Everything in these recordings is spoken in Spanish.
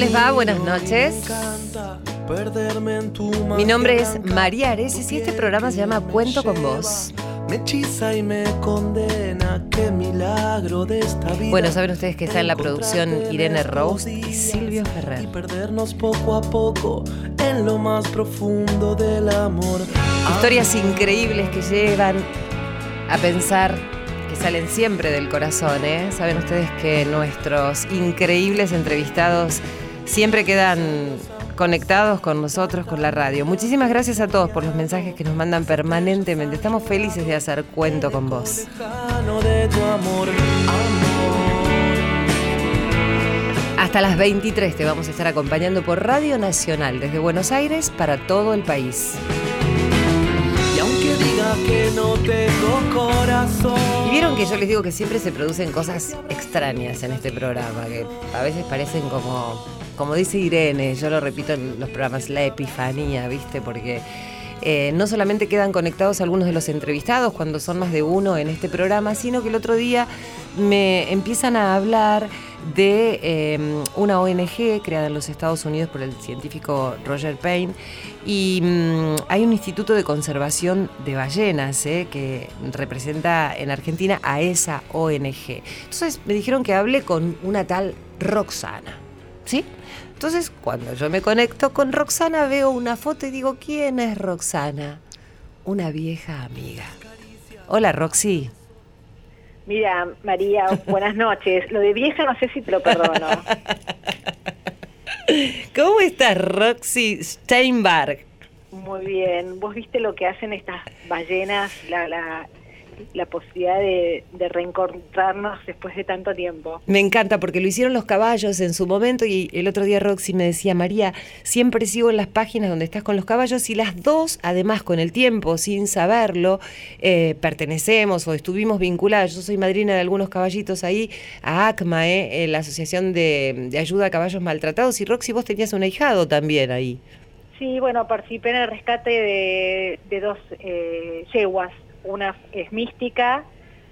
¿Cómo les va? Buenas noches. Mi nombre es María Areces y este programa se llama Cuento con Vos. Me hechiza y me condena, qué milagro de esta vida. Bueno, saben ustedes que está en la producción Irene Rose y Silvio Ferrer. Y perdernos poco a poco en lo más profundo del amor. Historias increíbles que llevan a pensar que salen siempre del corazón, ¿eh? Saben ustedes que nuestros increíbles entrevistados siempre quedan conectados con nosotros, con la radio. Muchísimas gracias a todos por los mensajes que nos mandan permanentemente. Estamos felices de hacer cuento con vos. Hasta las 23 te vamos a estar acompañando por Radio Nacional desde Buenos Aires para todo el país. Y aunque diga que no tengo corazón. Y vieron que yo les digo que siempre se producen cosas extrañas en este programa, que a veces parecen como, como dice Irene, yo lo repito en los programas, la epifanía, ¿viste? Porque eh, no solamente quedan conectados algunos de los entrevistados cuando son más de uno en este programa, sino que el otro día me empiezan a hablar de eh, una ONG creada en los Estados Unidos por el científico Roger Payne y mm, hay un instituto de conservación de ballenas eh, que representa en Argentina a esa ONG. Entonces me dijeron que hable con una tal Roxana, ¿sí? Entonces cuando yo me conecto con Roxana veo una foto y digo, ¿quién es Roxana? Una vieja amiga. Hola Roxy. Mira, María, buenas noches. Lo de vieja no sé si te lo perdono. ¿Cómo estás, Roxy Steinberg? Muy bien. ¿Vos viste lo que hacen estas ballenas? La, la, la posibilidad de, de reencontrarnos después de tanto tiempo. Me encanta porque lo hicieron los caballos en su momento y el otro día Roxy me decía, María, siempre sigo en las páginas donde estás con los caballos y las dos, además con el tiempo, sin saberlo, eh, pertenecemos o estuvimos vinculadas. Yo soy madrina de algunos caballitos ahí a ACMA, eh, la Asociación de, de Ayuda a Caballos Maltratados y Roxy, vos tenías un ahijado también ahí. Sí, bueno, participé en el rescate de, de dos eh, yeguas. Una es mística,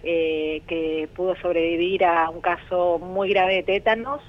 eh, que pudo sobrevivir a un caso muy grave de tétanos.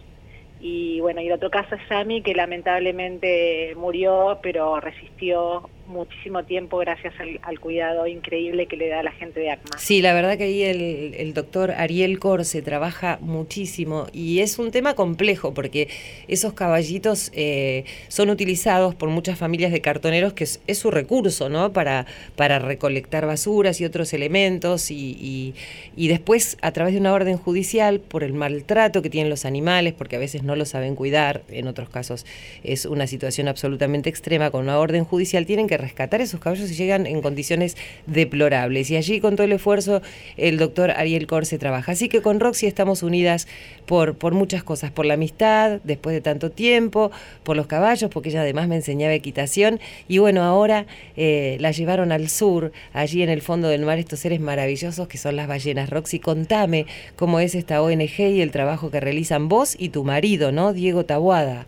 Y bueno, y el otro caso es Sammy, que lamentablemente murió, pero resistió muchísimo tiempo gracias al, al cuidado increíble que le da la gente de ACMA. Sí, la verdad que ahí el, doctor Ariel Corse trabaja muchísimo y es un tema complejo porque esos caballitos eh, son utilizados por muchas familias de cartoneros que es, es su recurso, ¿no? Para, para recolectar basuras y otros elementos y, y, y después a través de una orden judicial por el maltrato que tienen los animales, porque a veces no lo saben cuidar, en otros casos es una situación absolutamente extrema, con una orden judicial tienen que rescatar esos caballos y llegan en condiciones deplorables. Y allí con todo el esfuerzo el doctor Ariel Corse trabaja. Así que con Roxy estamos unidas por, por muchas cosas, por la amistad, después de tanto tiempo, por los caballos, porque ella además me enseñaba equitación. Y bueno, ahora eh, la llevaron al sur, allí en el fondo del mar, estos seres maravillosos que son las ballenas. Roxy, contame cómo es esta ONG y el trabajo que realizan vos y tu marido, ¿no? Diego Tabuada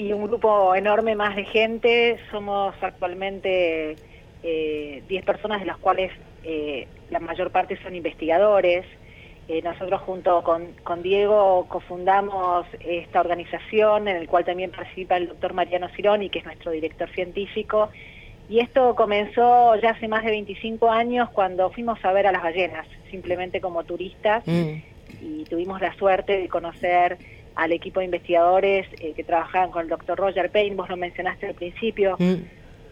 y un grupo enorme más de gente. Somos actualmente 10 eh, personas, de las cuales eh, la mayor parte son investigadores. Eh, nosotros junto con, con, Diego cofundamos esta organización en el cual también participa el doctor Mariano Cironi, que es nuestro director científico. Y esto comenzó ya hace más de 25 años cuando fuimos a ver a las ballenas, simplemente como turistas, mm. y tuvimos la suerte de conocer al equipo de investigadores eh, que trabajaban con el doctor Roger Payne, vos lo mencionaste al principio. Mm.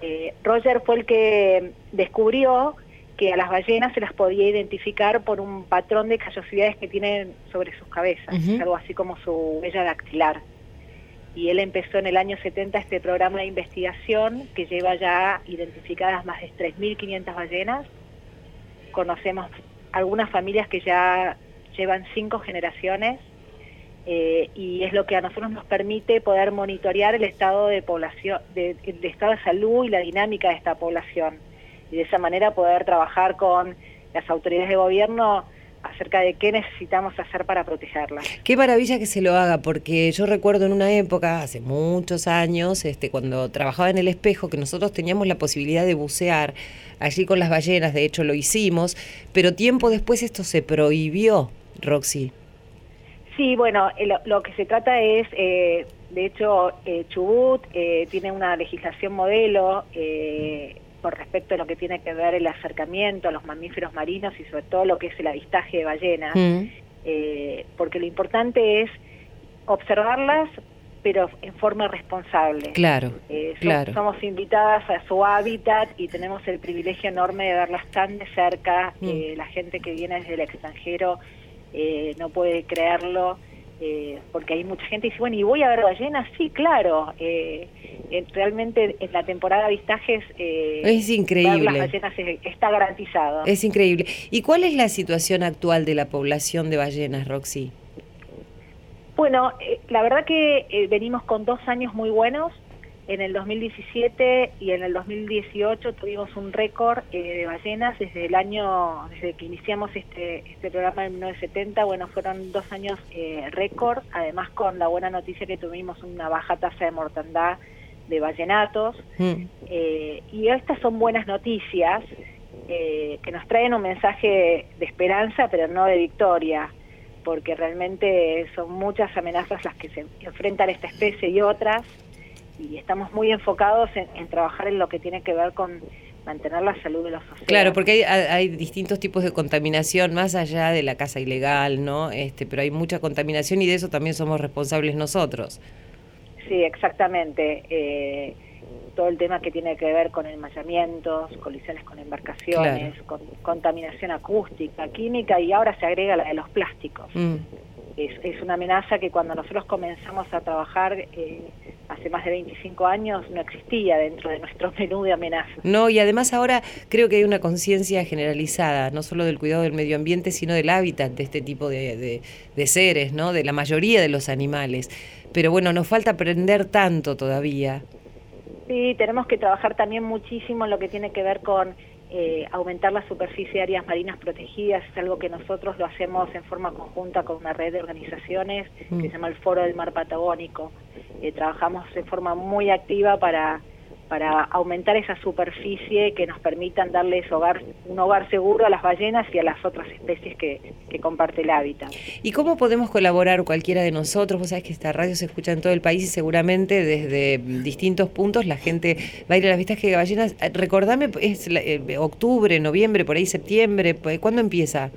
Eh, Roger fue el que descubrió que a las ballenas se las podía identificar por un patrón de callosidades que tienen sobre sus cabezas, uh -huh. algo así como su huella dactilar. Y él empezó en el año 70 este programa de investigación que lleva ya identificadas más de 3.500 ballenas. Conocemos algunas familias que ya llevan cinco generaciones eh, y es lo que a nosotros nos permite poder monitorear el estado de población, de, el estado de salud y la dinámica de esta población y de esa manera poder trabajar con las autoridades de gobierno acerca de qué necesitamos hacer para protegerla. Qué maravilla que se lo haga, porque yo recuerdo en una época, hace muchos años, este, cuando trabajaba en el espejo, que nosotros teníamos la posibilidad de bucear allí con las ballenas, de hecho lo hicimos, pero tiempo después esto se prohibió, Roxy. Sí, bueno, lo, lo, que se trata es eh, De hecho, eh, Chubut eh, tiene una legislación modelo eh, por respecto a lo que tiene que ver el acercamiento a los mamíferos marinos y sobre todo lo que es el avistaje de ballenas, Mm. eh, porque lo importante es observarlas, pero en forma responsable. Claro, Eh, so- claro. Somos invitadas a su hábitat y tenemos el privilegio enorme de verlas tan de cerca. Mm. Eh, la gente que viene desde el extranjero eh, no puede creerlo. eh, porque hay mucha gente que dice, bueno, ¿y voy a ver ballenas? Sí, claro. Eh, eh, realmente en la temporada de avistajes eh, Es increíble. ver las ballenas es- está garantizado. Es increíble. ¿Y cuál es la situación actual de la población de ballenas, Roxy? Bueno, eh, la verdad que venimos con dos años muy buenos. En el 2017 y en el 2018 tuvimos un récord eh, de ballenas desde el año, desde que iniciamos este, este programa en 1970. Bueno, fueron dos años eh, récord, además con la buena noticia que tuvimos una baja tasa de mortandad de ballenatos. Mm. Eh, y estas son buenas noticias eh, que nos traen un mensaje de esperanza, pero no de victoria, porque realmente son muchas amenazas las que se enfrentan esta especie y otras, y estamos muy enfocados en, en trabajar en lo que tiene que ver con mantener la salud de los océanos. Claro, porque hay, hay distintos tipos de contaminación más allá de la casa ilegal, ¿no? Este, pero hay mucha contaminación y de eso también somos responsables nosotros. Sí, exactamente. Eh, todo el tema que tiene que ver con enmayamientos, colisiones con embarcaciones, con contaminación acústica, química y ahora se agrega la de los plásticos. Mm. Es, es una amenaza que cuando nosotros comenzamos a trabajar eh, hace más de 25 años no existía dentro de nuestro menú de amenazas. No, y además ahora creo que hay una conciencia generalizada, no solo del cuidado del medio ambiente, sino del hábitat de este tipo de, de- de seres, ¿no? De la mayoría de los animales. Pero bueno, nos falta aprender tanto todavía. Sí, tenemos que trabajar también muchísimo en lo que tiene que ver con eh, aumentar la superficie de áreas marinas protegidas. Es algo que nosotros lo hacemos en forma conjunta con una red de organizaciones Mm. que se llama el Foro del Mar Patagónico. Eh, trabajamos de forma muy activa para, para aumentar esa superficie que nos permitan darles hogar, un hogar seguro a las ballenas y a las otras especies que, que comparte el hábitat. ¿Y cómo podemos colaborar cualquiera de nosotros? Vos sabés que esta radio se escucha en todo el país y seguramente desde distintos puntos la gente va a ir a las vistas de ballenas. Eh, Recordame, es eh, octubre, noviembre, por ahí septiembre, ¿cuándo empieza?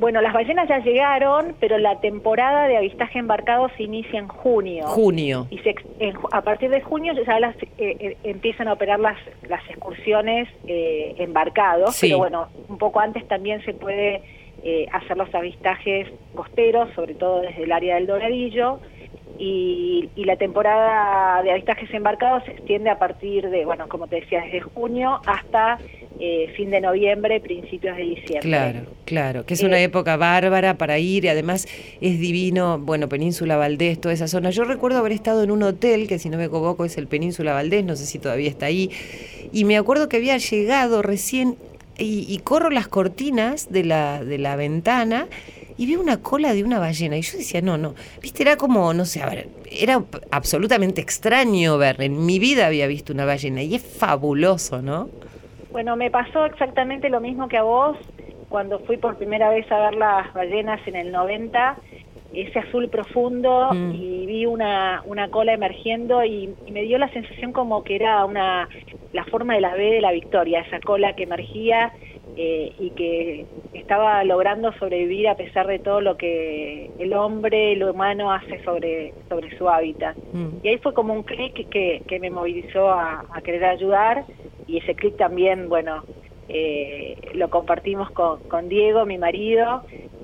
Bueno, las ballenas ya llegaron, pero la temporada de avistaje embarcado se inicia en junio. Junio. y se en a partir de junio ya las, eh, eh, empiezan a operar las, las excursiones eh, embarcados, Sí. pero bueno, un poco antes también se puede eh, hacer los avistajes costeros, sobre todo desde el área del Doradillo, y, y la temporada de avistajes embarcados se extiende a partir de, bueno, como te decía, desde junio hasta eh, fin de noviembre, principios de diciembre. Claro, claro, que es Eh, una época bárbara para ir y además es divino, bueno, Península Valdés, toda esa zona. Yo recuerdo haber estado en un hotel, que si no me equivoco es el Península Valdés, no sé si todavía está ahí, y me acuerdo que había llegado recién y, y corro las cortinas de la, de la ventana y vi una cola de una ballena. Y yo decía, no, no, viste, era como, no sé, era absolutamente extraño ver, en mi vida había visto una ballena y es fabuloso, ¿no? Bueno, me pasó exactamente lo mismo que a vos. Cuando fui por primera vez a ver las ballenas en el 90, ese azul profundo Mm. y vi una, una cola emergiendo y, y me dio la sensación como que era una la forma de la B de la victoria, esa cola que emergía eh, y que estaba logrando sobrevivir a pesar de todo lo que el hombre, el humano hace sobre, sobre su hábitat. Mm. Y ahí fue como un clic que, que me movilizó a, a querer ayudar y ese clic también, bueno, eh, lo compartimos con, con Diego, mi marido,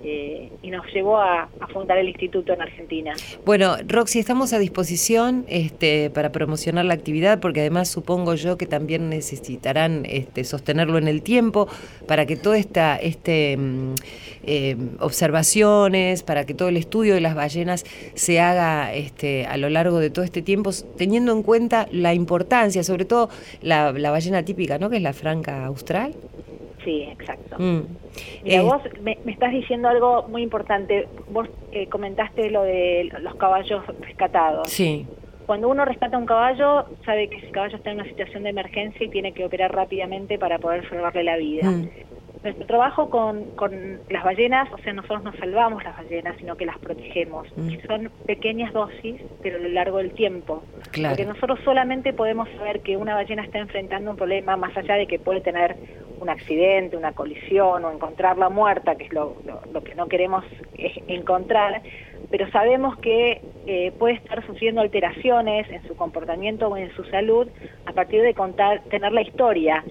eh, y nos llevó a, fundar el instituto en Argentina. Bueno, Roxy, estamos a disposición este, para promocionar la actividad, porque además supongo yo que también necesitarán este, sostenerlo en el tiempo para que toda esta este, mm, eh, observaciones, para que todo el estudio de las ballenas se haga este, a lo largo de todo este tiempo, teniendo en cuenta la importancia, sobre todo la, la ballena típica, ¿no? Que es la franca austral. Sí, exacto. Mm. Mira, Eh, vos me, me estás diciendo algo muy importante. Vos eh, comentaste lo de los caballos rescatados. Sí, Cuando uno rescata un caballo, sabe que ese caballo está en una situación de emergencia y tiene que operar rápidamente para poder salvarle la vida. Mm. Nuestro trabajo con, con, las ballenas, o sea, nosotros no salvamos las ballenas, sino que las protegemos. Mm. Y son pequeñas dosis, pero a lo largo del tiempo. Porque nosotros solamente podemos saber que una ballena está enfrentando un problema más allá de que puede tener un accidente, una colisión o encontrarla muerta, que es lo, lo, que no queremos encontrar, pero sabemos que eh, puede estar sufriendo alteraciones en su comportamiento o en su salud a partir de contar, tener la historia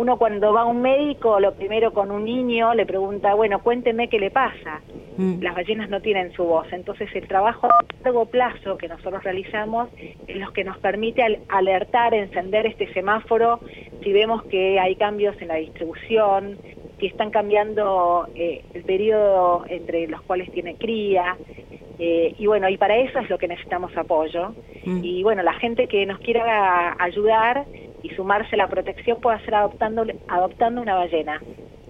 uno cuando va a un médico, lo primero con un niño le pregunta, bueno, cuénteme qué le pasa. Mm. Las ballenas no tienen su voz, entonces el trabajo a largo plazo que nosotros realizamos es lo que nos permite alertar, encender este semáforo si vemos que hay cambios en la distribución, si están cambiando eh, el periodo entre los cuales tiene cría, eh, y bueno, y para eso es lo que necesitamos apoyo. Mm. Y bueno, la gente que nos quiera ayudar y sumarse a la protección puede ser adoptando, adoptando una ballena.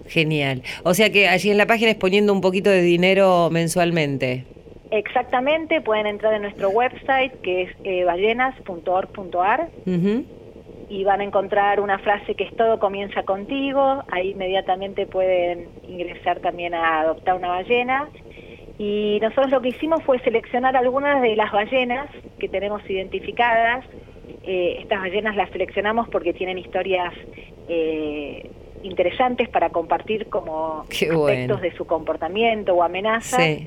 Genial. O sea que allí en la página es poniendo un poquito de dinero mensualmente. Exactamente, pueden entrar en nuestro website que es eh, ballenas.org.ar y van a encontrar una frase que es todo comienza contigo, ahí inmediatamente pueden ingresar también a adoptar una ballena y nosotros lo que hicimos fue seleccionar algunas de las ballenas que tenemos identificadas. Eh, estas ballenas las seleccionamos porque tienen historias eh, interesantes para compartir como aspectos de su comportamiento o amenazas.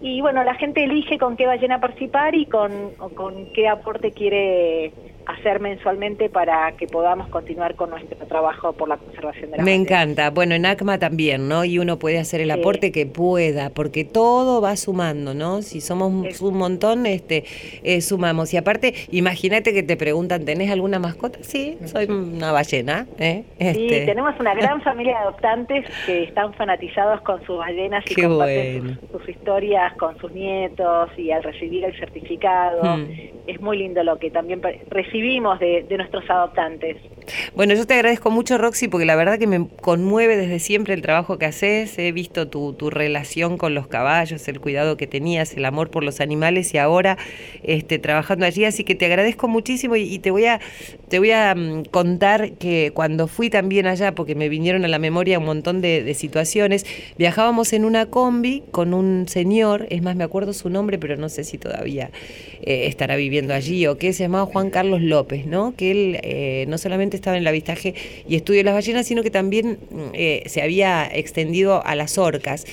Y bueno, la gente elige con qué ballena participar y con, con qué aporte quiere hacer mensualmente para que podamos continuar con nuestro trabajo por la conservación de la Me encanta. Bueno, en ACMA también, ¿no? Y uno puede hacer el aporte que pueda, porque todo va sumando, ¿no? Si somos un montón, este, eh, sumamos. Y aparte, imagínate que te preguntan, ¿tenés alguna mascota? Sí, soy una ballena. ¿eh? Sí, este. tenemos una gran familia de adoptantes que están fanatizados con sus ballenas y comparten sus, historias con sus nietos y al recibir el certificado. Hmm. Es muy lindo lo que también recibimos de, nuestros adoptantes. Bueno, yo te agradezco mucho, Roxy, porque la verdad que me conmueve desde siempre el trabajo que haces. He visto tu, relación con los caballos, el cuidado que tenías, el amor por los animales y ahora este, trabajando allí. Así que te agradezco muchísimo y, te voy a, te voy a mm, contar que cuando fui también allá, porque me vinieron a la memoria un montón de, situaciones, viajábamos en una combi con un señor, es más, me acuerdo su nombre, pero no sé si todavía eh, estará viviendo allí o qué, se llamaba Juan Carlos López, ¿no? que él eh, no solamente estaba en el avistaje y estudio de las ballenas, sino que también mm, eh, se había extendido a las orcas.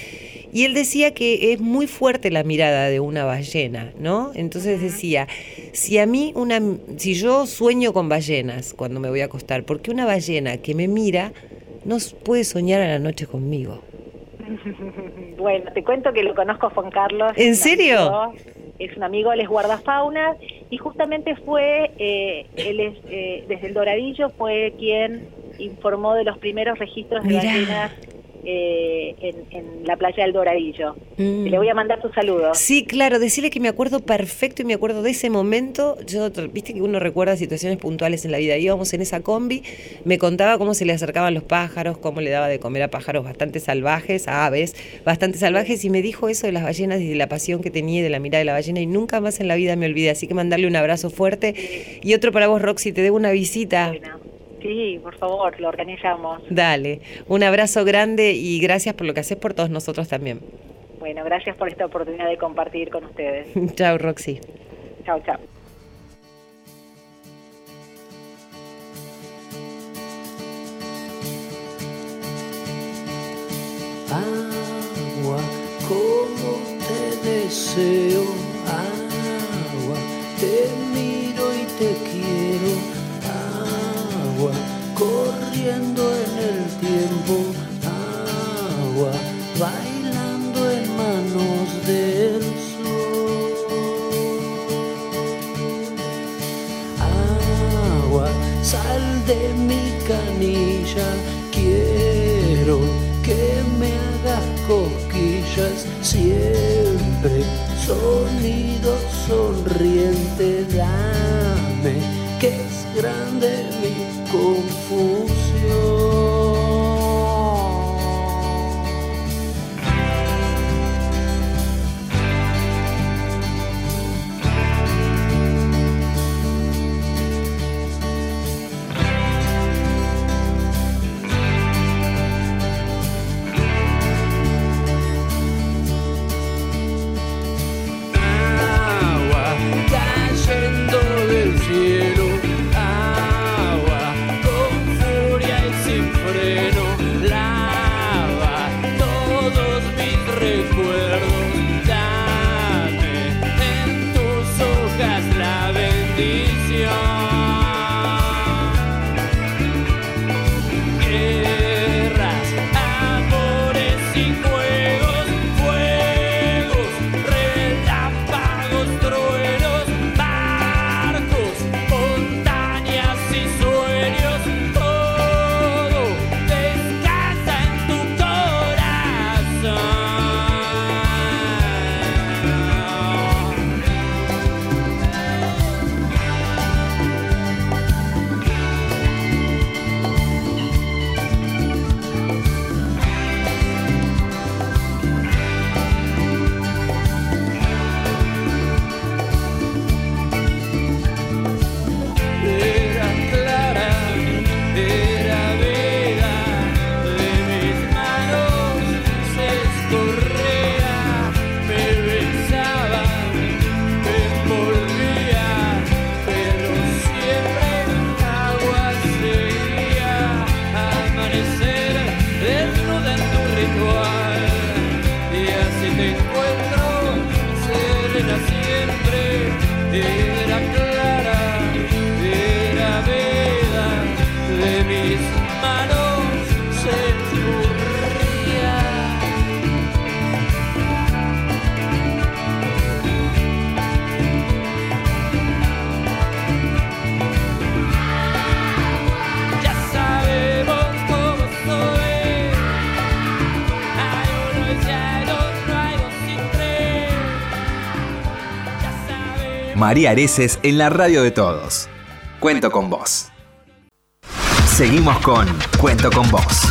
Y él decía que es muy fuerte la mirada de una ballena, ¿no? Entonces decía, si a mí una si yo sueño con ballenas cuando me voy a acostar, porque una ballena que me mira no puede soñar a la noche conmigo? Bueno, te cuento que lo conozco a Juan Carlos. ¿En serio? Es un amigo, él es guardafauna y justamente fue, eh, él es, eh, desde el Doradillo fue quien informó de los primeros registros de ballenas eh, en, la playa del Doradillo. Mm. Le voy a mandar tu saludo. Sí, claro, decirle que me acuerdo perfecto y me acuerdo de ese momento. Yo, viste que uno recuerda situaciones puntuales en la vida. Íbamos en esa combi, me contaba cómo se le acercaban los pájaros, cómo le daba de comer a pájaros bastante salvajes, a aves bastante salvajes, y me dijo eso de las ballenas y de la pasión que tenía y de la mirada de la ballena, y nunca más en la vida me olvidé. Así que mandarle un abrazo fuerte. Y otro para vos, Roxy, te debo una visita. Sí, por favor, lo organizamos. Dale, un abrazo grande y gracias por lo que haces por todos nosotros también. Bueno, gracias por esta oportunidad de compartir con ustedes. chao, Roxy. Chao, chao. Agua, como te deseo, agua, te corriendo en el tiempo, agua bailando en manos del sol. Agua, sal de mi canilla, quiero que me hagas cosquillas siempre. Sonido sonriente, dame que es grande mi confusión. you. faithful. María Areces en la radio de todos. Cuento con vos. Seguimos con Cuento con vos.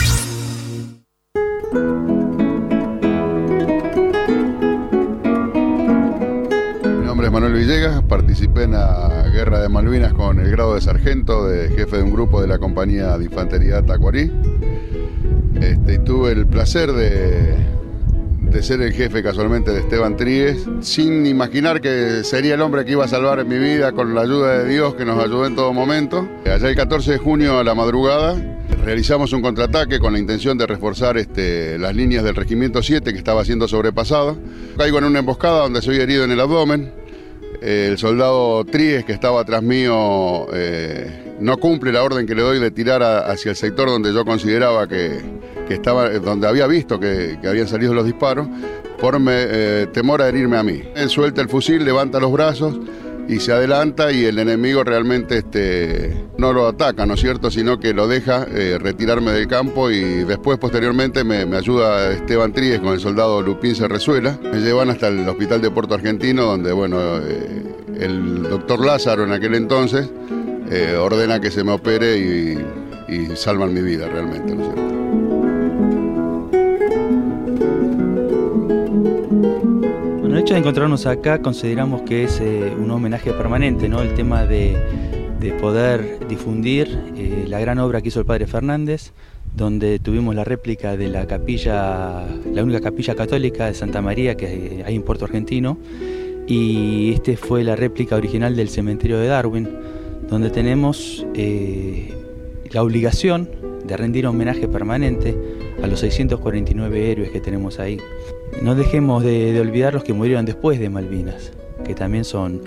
Mi nombre es Manuel Villegas, participé en la Guerra de Malvinas con el grado de sargento, de jefe de un grupo de la compañía de infantería Tacuarí. Este, y tuve el placer de de ser el jefe casualmente de Esteban Tríguez, sin imaginar que sería el hombre que iba a salvar mi vida con la ayuda de Dios que nos ayudó en todo momento. Allá el 14 de junio a la madrugada realizamos un contraataque con la intención de reforzar este, las líneas del Regimiento 7 que estaba siendo sobrepasado. Caigo en una emboscada donde soy herido en el abdomen. El soldado Tríguez que estaba atrás mío eh, no cumple la orden que le doy de tirar hacia el sector donde yo consideraba que, que estaba, eh, donde había visto que, habían salido los disparos, por eh, temor a herirme a mí. Suelta el fusil, levanta los brazos y se adelanta y el enemigo realmente este, no lo ataca, ¿no es cierto?, sino que lo deja eh, retirarme del campo y después posteriormente me, ayuda Esteban Tríez con el soldado Lupín Serrezuela. Me llevan hasta el hospital de Puerto Argentino donde, bueno, el doctor Lázaro en aquel entonces ordena que se me opere y, y salvan mi vida realmente, ¿no es cierto? El hecho de encontrarnos acá consideramos que es eh, un homenaje permanente, ¿no? El tema de, poder difundir eh, la gran obra que hizo el padre Fernández, donde tuvimos la réplica de la capilla, la única capilla católica de Santa María que hay en Puerto Argentino, y este fue la réplica original del cementerio de Darwin, donde tenemos eh, la obligación de rendir homenaje permanente a los 649 héroes que tenemos ahí. No dejemos de, olvidar los que murieron después de Malvinas, que también son,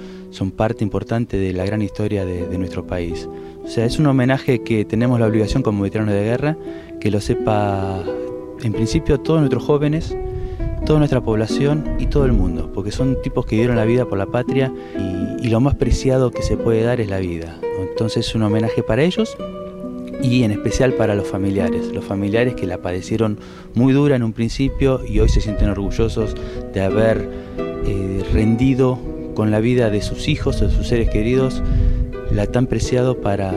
parte importante de la gran historia de, nuestro país. O sea, es un homenaje que tenemos la obligación como veteranos de guerra, que lo sepa en principio todos nuestros jóvenes, toda nuestra población y todo el mundo, porque son tipos que dieron la vida por la patria y, y lo más preciado que se puede dar es la vida. Entonces es un homenaje para ellos y en especial para los familiares, los familiares que la padecieron muy dura en un principio y hoy se sienten orgullosos de haber eh, rendido con la vida de sus hijos de sus seres queridos la tan preciado para,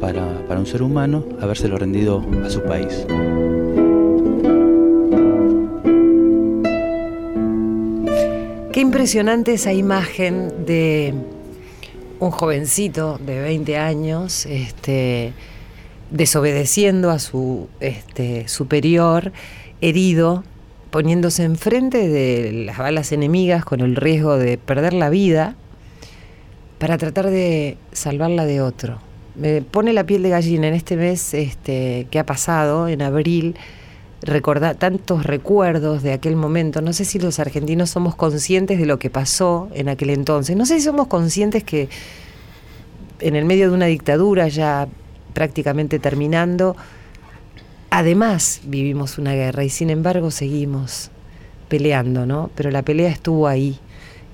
para, para un ser humano, habérselo rendido a su país. Qué impresionante esa imagen de un jovencito de 20 años, este, desobedeciendo a su este, superior, herido, poniéndose enfrente de las balas enemigas con el riesgo de perder la vida para tratar de salvarla de otro. Me pone la piel de gallina en este mes este, que ha pasado, en abril, recordar tantos recuerdos de aquel momento. No sé si los argentinos somos conscientes de lo que pasó en aquel entonces. No sé si somos conscientes que en el medio de una dictadura ya prácticamente terminando, además vivimos una guerra y sin embargo seguimos peleando, ¿no? Pero la pelea estuvo ahí,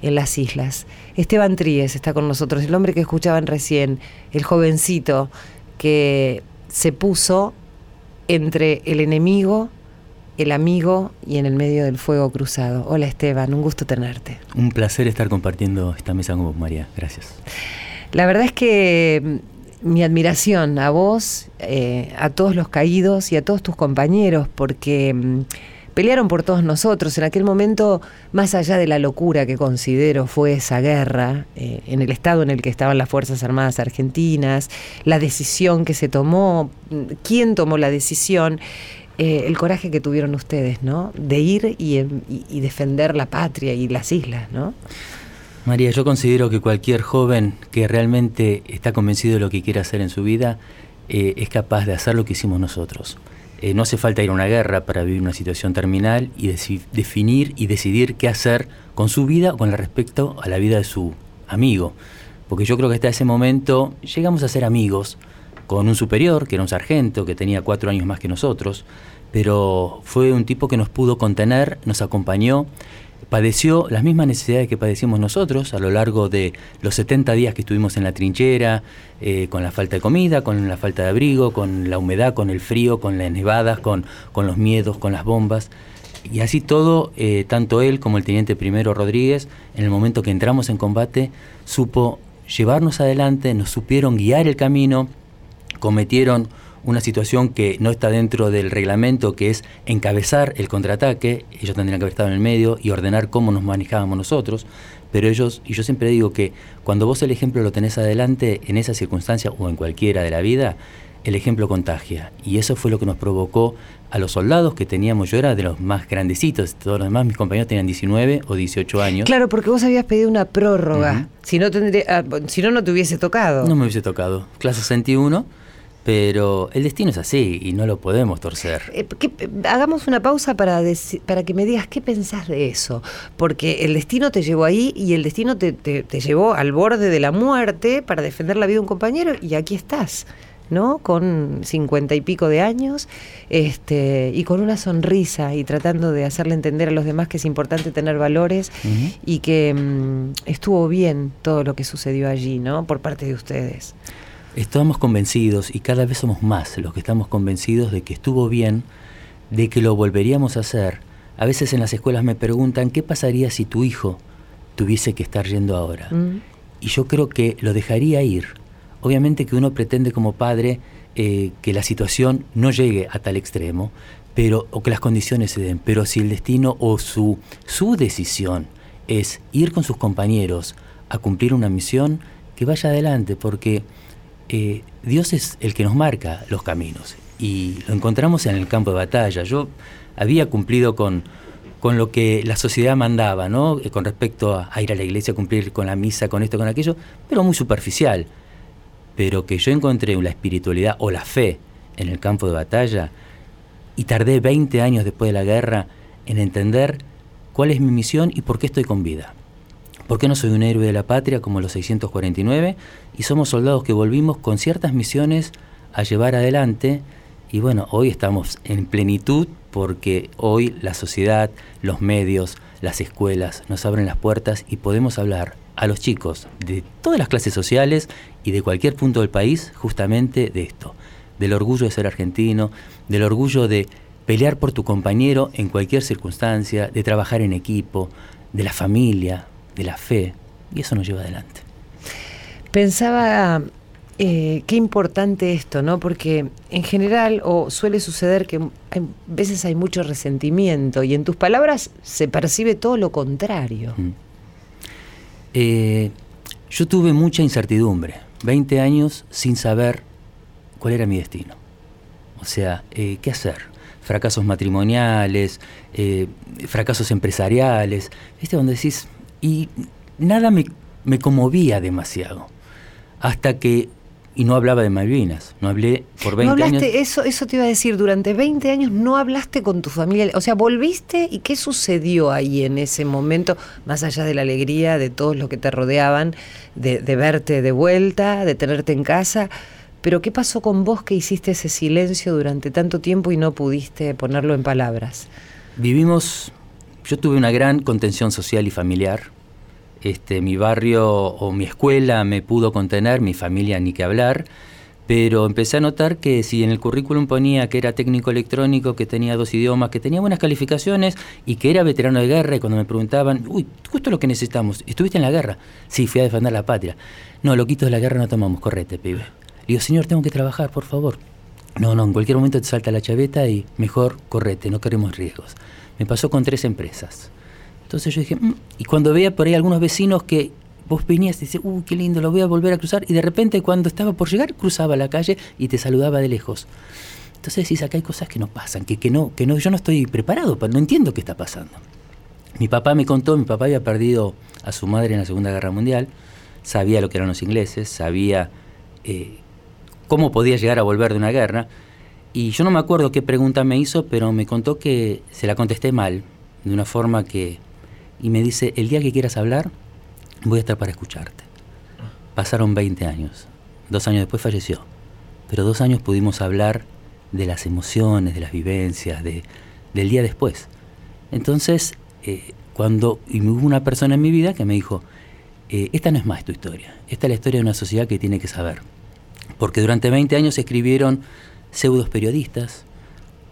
en las islas. Esteban Tríez está con nosotros, el hombre que escuchaban recién, el jovencito que se puso entre el enemigo, el amigo y en el medio del fuego cruzado. Hola Esteban, un gusto tenerte. Un placer estar compartiendo esta mesa con vos, María. Gracias. La verdad es que mi admiración a vos, eh, a todos los caídos y a todos tus compañeros, porque mm, pelearon por todos nosotros. En aquel momento, más allá de la locura que considero fue esa guerra, eh, en el estado en el que estaban las Fuerzas Armadas Argentinas, la decisión que se tomó, quién tomó la decisión, eh, el coraje que tuvieron ustedes, ¿no? De ir y, y, defender la patria y las islas, ¿no? María, yo considero que cualquier joven que realmente está convencido de lo que quiere hacer en su vida eh, es capaz de hacer lo que hicimos nosotros. Eh, no hace falta ir a una guerra para vivir una situación terminal y definir y decidir qué hacer con su vida o con respecto a la vida de su amigo. Porque yo creo que hasta ese momento llegamos a ser amigos con un superior, que era un sargento, que tenía cuatro años más que nosotros, pero fue un tipo que nos pudo contener, nos acompañó padeció las mismas necesidades que padecimos nosotros a lo largo de los 70 días que estuvimos en la trinchera, eh, con la falta de comida, con la falta de abrigo, con la humedad, con el frío, con las nevadas, con, con los miedos, con las bombas. Y así todo, eh, tanto él como el teniente primero Rodríguez, en el momento que entramos en combate, supo llevarnos adelante, nos supieron guiar el camino, cometieron una situación que no está dentro del reglamento, que es encabezar el contraataque, ellos tendrían que haber estado en el medio y ordenar cómo nos manejábamos nosotros, pero ellos, y yo siempre digo que cuando vos el ejemplo lo tenés adelante en esa circunstancia o en cualquiera de la vida, el ejemplo contagia. Y eso fue lo que nos provocó a los soldados que teníamos, yo era de los más grandecitos, todos los demás mis compañeros tenían 19 o 18 años. Claro, porque vos habías pedido una prórroga, si, no tendría, ah, si no, no te hubiese tocado. No me hubiese tocado. Clase 61 pero el destino es así y no lo podemos torcer. Eh, hagamos una pausa para, para que me digas qué pensás de eso, porque el destino te llevó ahí y el destino te, llevó al borde de la muerte para defender la vida de un compañero y aquí estás. ¿no? Con cincuenta y pico de años, este, y con una sonrisa y tratando de hacerle entender a los demás que es importante tener valores y que mm, estuvo bien todo lo que sucedió allí, ¿no? Por parte de ustedes. Estamos convencidos, y cada vez somos más los que estamos convencidos de que estuvo bien, de que lo volveríamos a hacer. A veces en las escuelas me preguntan, ¿qué pasaría si tu hijo tuviese que estar yendo ahora? Mm. Y yo creo que lo dejaría ir. Obviamente que uno pretende como padre eh, que la situación no llegue a tal extremo, pero, o que las condiciones se den, pero si el destino o su, su decisión es ir con sus compañeros a cumplir una misión, que vaya adelante, porque eh, Dios es el que nos marca los caminos y lo encontramos en el campo de batalla. Yo había cumplido con, con lo que la sociedad mandaba, ¿no? Eh, con respecto a, ir a la iglesia, cumplir con la misa, con esto, con aquello, pero muy superficial. Pero que yo encontré la espiritualidad o la fe en el campo de batalla y tardé 20 años después de la guerra en entender cuál es mi misión y por qué estoy con vida. ¿Por qué no soy un héroe de la patria como los 649? Y somos soldados que volvimos con ciertas misiones a llevar adelante. Y bueno, hoy estamos en plenitud porque hoy la sociedad, los medios, las escuelas nos abren las puertas y podemos hablar a los chicos de todas las clases sociales y de cualquier punto del país justamente de esto, del orgullo de ser argentino, del orgullo de pelear por tu compañero en cualquier circunstancia, de trabajar en equipo, de la familia, de la fe, y eso nos lleva adelante. Pensaba eh, qué importante esto, ¿no? Porque en general, o suele suceder que a veces hay mucho resentimiento y en tus palabras se percibe todo lo contrario. Mm. Eh, yo tuve mucha incertidumbre, 20 años sin saber cuál era mi destino. O sea, eh, ¿qué hacer? Fracasos matrimoniales, fracasos empresariales, ¿viste? Donde decís, y nada me, conmovía demasiado. Hasta que y no hablaba de Malvinas. No hablé por 20 no hablaste, años. Eso, eso te iba a decir, durante 20 años no hablaste con tu familia. O sea, volviste y qué sucedió ahí en ese momento, más allá de la alegría de todos los que te rodeaban, de, de verte de vuelta, de tenerte en casa. Pero ¿qué pasó con vos que hiciste ese silencio durante tanto tiempo y no pudiste ponerlo en palabras? Vivimos, yo tuve una gran contención social y familiar. Este, mi barrio o mi escuela me pudo contener, mi familia ni que hablar, pero empecé a notar que si en el currículum ponía que era técnico electrónico, que tenía dos idiomas, que tenía buenas calificaciones y que era veterano de guerra, y cuando me preguntaban, uy, justo lo que necesitamos, ¿estuviste en la guerra? Sí, fui a defender la patria. No, loquitos de la guerra no tomamos, correte, pibe. Le digo, señor, tengo que trabajar, por favor. No, no, en cualquier momento te salta la chaveta y mejor correte, no queremos riesgos. Me pasó con tres empresas. Entonces yo dije, mm", y cuando veía por ahí algunos vecinos que vos venías y dices, uy, qué lindo, lo voy a volver a cruzar, y de repente cuando estaba por llegar cruzaba la calle y te saludaba de lejos. Entonces decís, acá hay cosas que no pasan, que, que no, que no, yo no estoy preparado, no entiendo qué está pasando. Mi papá me contó, mi papá había perdido a su madre en la Segunda Guerra Mundial, sabía lo que eran los ingleses, sabía eh, cómo podía llegar a volver de una guerra, y yo no me acuerdo qué pregunta me hizo, pero me contó que se la contesté mal, de una forma que y me dice, el día que quieras hablar, voy a estar para escucharte. Pasaron 20 años, dos años después falleció, pero dos años pudimos hablar de las emociones, de las vivencias, de, del día después. Entonces, eh, cuando y hubo una persona en mi vida que me dijo, eh, esta no es más tu historia, esta es la historia de una sociedad que tiene que saber. Porque durante 20 años escribieron pseudos periodistas,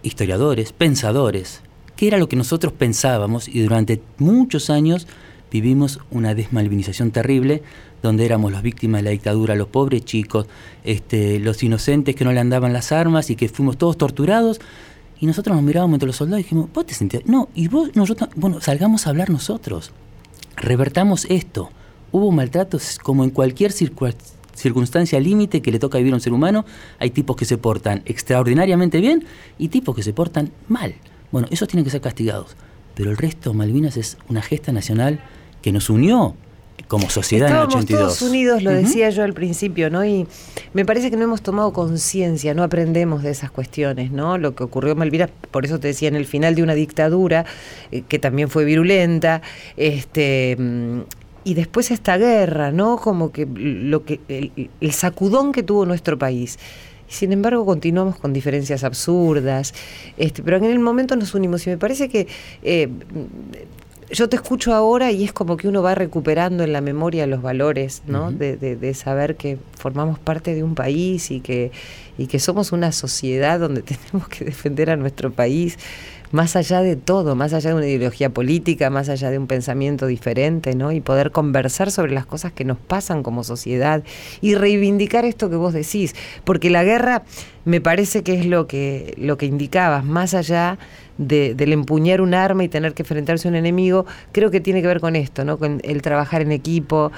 historiadores, pensadores, era lo que nosotros pensábamos y durante muchos años vivimos una desmalvinización terrible donde éramos las víctimas de la dictadura, los pobres chicos, este, los inocentes que no le andaban las armas y que fuimos todos torturados. Y nosotros nos mirábamos entre los soldados y dijimos, ¿vos te sentías? No, y vos, nosotros, bueno, salgamos a hablar nosotros. Revertamos esto. Hubo maltratos como en cualquier circunstancia límite que le toca vivir a un ser humano. Hay tipos que se portan extraordinariamente bien y tipos que se portan mal. Bueno, esos tienen que ser castigados. Pero el resto, Malvinas es una gesta nacional que nos unió como sociedad Estábamos en el 82. todos unidos, lo decía yo al principio, ¿no? Y me parece que no hemos tomado conciencia, no aprendemos de esas cuestiones, ¿no? Lo que ocurrió en Malvinas, por eso te decía, en el final de una dictadura, eh, que también fue virulenta, este y después esta guerra, ¿no? Como que lo que el, el sacudón que tuvo nuestro país. Sin embargo, continuamos con diferencias absurdas, este, pero en el momento nos unimos y me parece que eh, yo te escucho ahora y es como que uno va recuperando en la memoria los valores, ¿no? de, de, de, saber que formamos parte de un país y que, y que somos una sociedad donde tenemos que defender a nuestro país más allá de todo, más allá de una ideología política, más allá de un pensamiento diferente, ¿no? Y poder conversar sobre las cosas que nos pasan como sociedad y reivindicar esto que vos decís, porque la guerra me parece que es lo que lo que indicabas, más allá de, del empuñar un arma y tener que enfrentarse a un enemigo, creo que tiene que ver con esto, ¿no? Con el trabajar en equipo,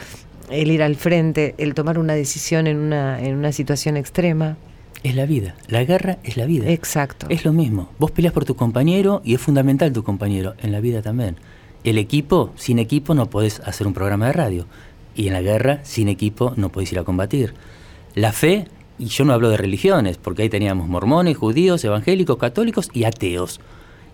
el ir al frente, el tomar una decisión en una en una situación extrema es la vida. La guerra es la vida. Exacto. Es lo mismo. Vos peleas por tu compañero y es fundamental tu compañero. En la vida también. El equipo, sin equipo no podés hacer un programa de radio. Y en la guerra, sin equipo, no podés ir a combatir. La fe, y yo no hablo de religiones, porque ahí teníamos mormones, judíos, evangélicos, católicos y ateos.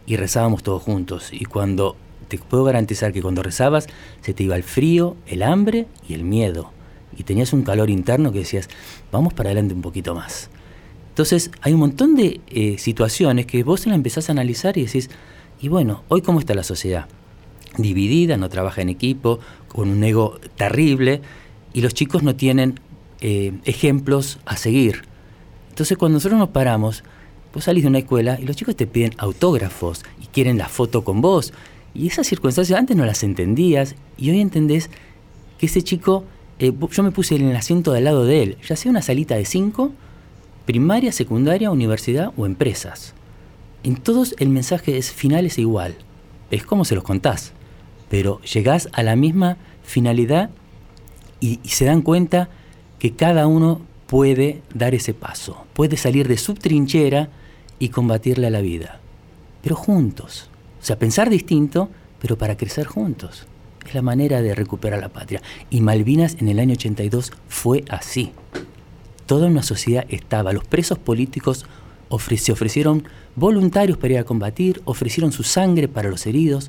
Y rezábamos todos juntos. Y cuando, te puedo garantizar que cuando rezabas, se te iba el frío, el hambre y el miedo. Y tenías un calor interno que decías, vamos para adelante un poquito más. Entonces hay un montón de eh, situaciones que vos la empezás a analizar y decís, y bueno, hoy cómo está la sociedad? Dividida, no trabaja en equipo, con un ego terrible, y los chicos no tienen eh, ejemplos a seguir. Entonces cuando nosotros nos paramos, vos salís de una escuela y los chicos te piden autógrafos y quieren la foto con vos. Y esas circunstancias antes no las entendías y hoy entendés que ese chico, eh, yo me puse en el asiento del lado de él, ya sea una salita de cinco, primaria, secundaria, universidad o empresas. En todos el mensaje es final es igual. Es como se los contás. Pero llegás a la misma finalidad y, se dan cuenta que cada uno puede dar ese paso. Puede salir de su trinchera y combatirle a la vida. Pero juntos. O sea, pensar distinto, pero para crecer juntos. Es la manera de recuperar la patria. Y Malvinas en el año 82 fue así toda una sociedad estaba. Los presos políticos se ofrecieron voluntarios para ir a combatir, ofrecieron su sangre para los heridos.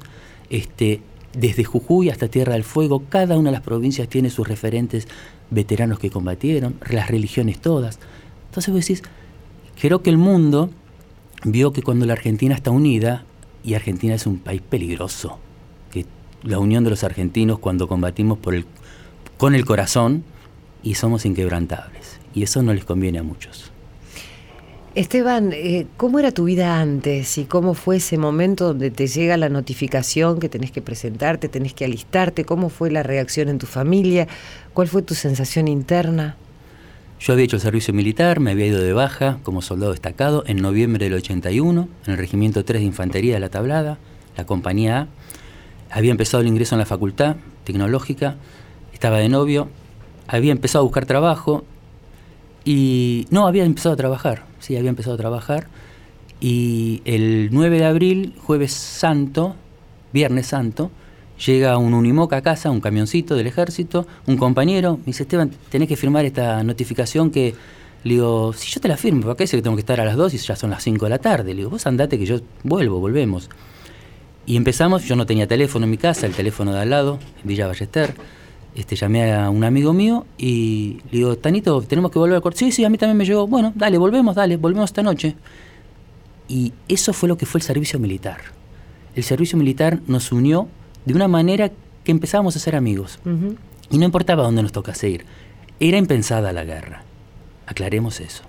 Este, desde Jujuy hasta Tierra del Fuego, cada una de las provincias tiene sus referentes veteranos que combatieron, las religiones todas. Entonces vos decís, creo que el mundo vio que cuando la Argentina está unida, y Argentina es un país peligroso, que la unión de los argentinos cuando combatimos con el corazón y somos inquebrantables. Y eso no les conviene a muchos. Esteban, eh, ¿cómo era tu vida antes y cómo fue ese momento donde te llega la notificación que tenés que presentarte, tenés que alistarte? ¿Cómo fue la reacción en tu familia? ¿Cuál fue tu sensación interna? Yo había hecho el servicio militar, me había ido de baja como soldado destacado en noviembre del 81 en el Regimiento 3 de Infantería de la Tablada, la Compañía A. Había empezado el ingreso en la facultad tecnológica, estaba de novio, había empezado a buscar trabajo y no, había empezado a trabajar, sí, había empezado a trabajar. Y el 9 de abril, jueves santo, viernes santo, llega un Unimoca a casa, un camioncito del ejército, un compañero, me dice, Esteban, tenés que firmar esta notificación que... Le digo, si yo te la firmo, ¿por qué dice que tengo que estar a las 2 y ya son las 5 de la tarde? Le digo, vos andate que yo vuelvo, volvemos. Y empezamos, yo no tenía teléfono en mi casa, el teléfono de al lado, en Villa Ballester este, llamé a un amigo mío y le digo, Tanito, tenemos que volver al corte. Sí, sí, a mí también me llegó. Bueno, dale, volvemos, dale, volvemos esta noche. Y eso fue lo que fue el servicio militar. El servicio militar nos unió de una manera que empezábamos a ser amigos. Y no importaba dónde nos tocase ir. Era impensada la guerra. Aclaremos eso.